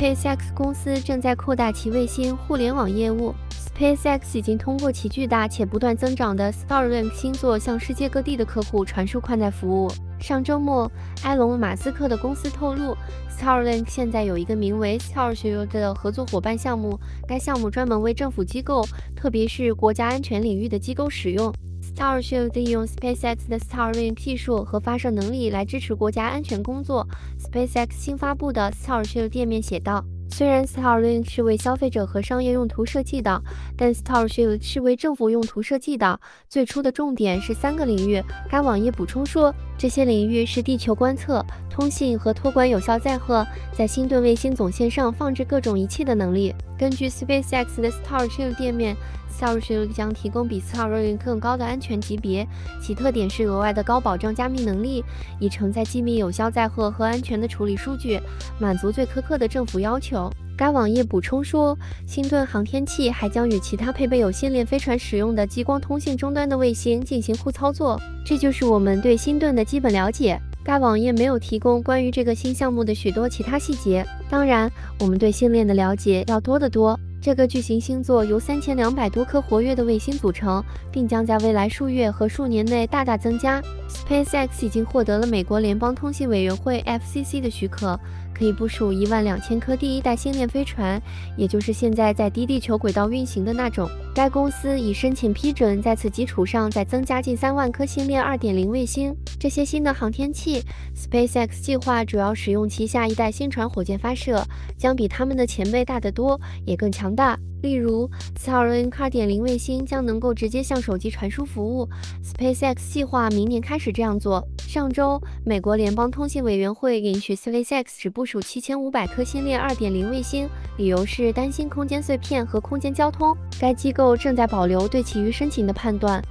SpaceX 公司正在扩大其卫星互联网业务。SpaceX 已经通过其巨大且不断增长的 Starlink 星座向世界各地的客户传输宽带服务。上周末，埃隆·马斯克的公司透露，Starlink 现在有一个名为 Starship 的合作伙伴项目，该项目专门为政府机构，特别是国家安全领域的机构使用。Starshield 利用 SpaceX 的 Starlink 技术和发射能力来支持国家安全工作。SpaceX 新发布的 Starshield 店面写道：“虽然 Starlink 是为消费者和商业用途设计的，但 Starshield 是为政府用途设计的。最初的重点是三个领域。”该网页补充说，这些领域是地球观测、通信和托管有效载荷，在星盾卫星总线上放置各种仪器的能力。根据 SpaceX 的 Starshield 店面。Starshield 将提供比 Starlink 更高的安全级别，其特点是额外的高保障加密能力，以承载机密有效载荷和安全的处理数据，满足最苛刻的政府要求。该网页补充说，星盾航天器还将与其他配备有星链飞船使用的激光通信终端的卫星进行互操作。这就是我们对星盾的基本了解。该网页没有提供关于这个新项目的许多其他细节。当然，我们对星链的了解要多得多。这个巨型星座由三千两百多颗活跃的卫星组成，并将在未来数月和数年内大大增加。SpaceX 已经获得了美国联邦通信委员会 FCC 的许可。可以部署一万两千颗第一代星链飞船，也就是现在在低地球轨道运行的那种。该公司已申请批准，在此基础上再增加近三万颗星链二点零卫星。这些新的航天器，SpaceX 计划主要使用其下一代星船火箭发射，将比他们的前辈大得多，也更强大。例如，Starlink 2.0卫星将能够直接向手机传输服务。SpaceX 计划明年开始这样做。上周，美国联邦通信委员会允许 SpaceX 只部署七千五百颗星链2.0卫星，理由是担心空间碎片和空间交通。该机构正在保留对其余申请的判断。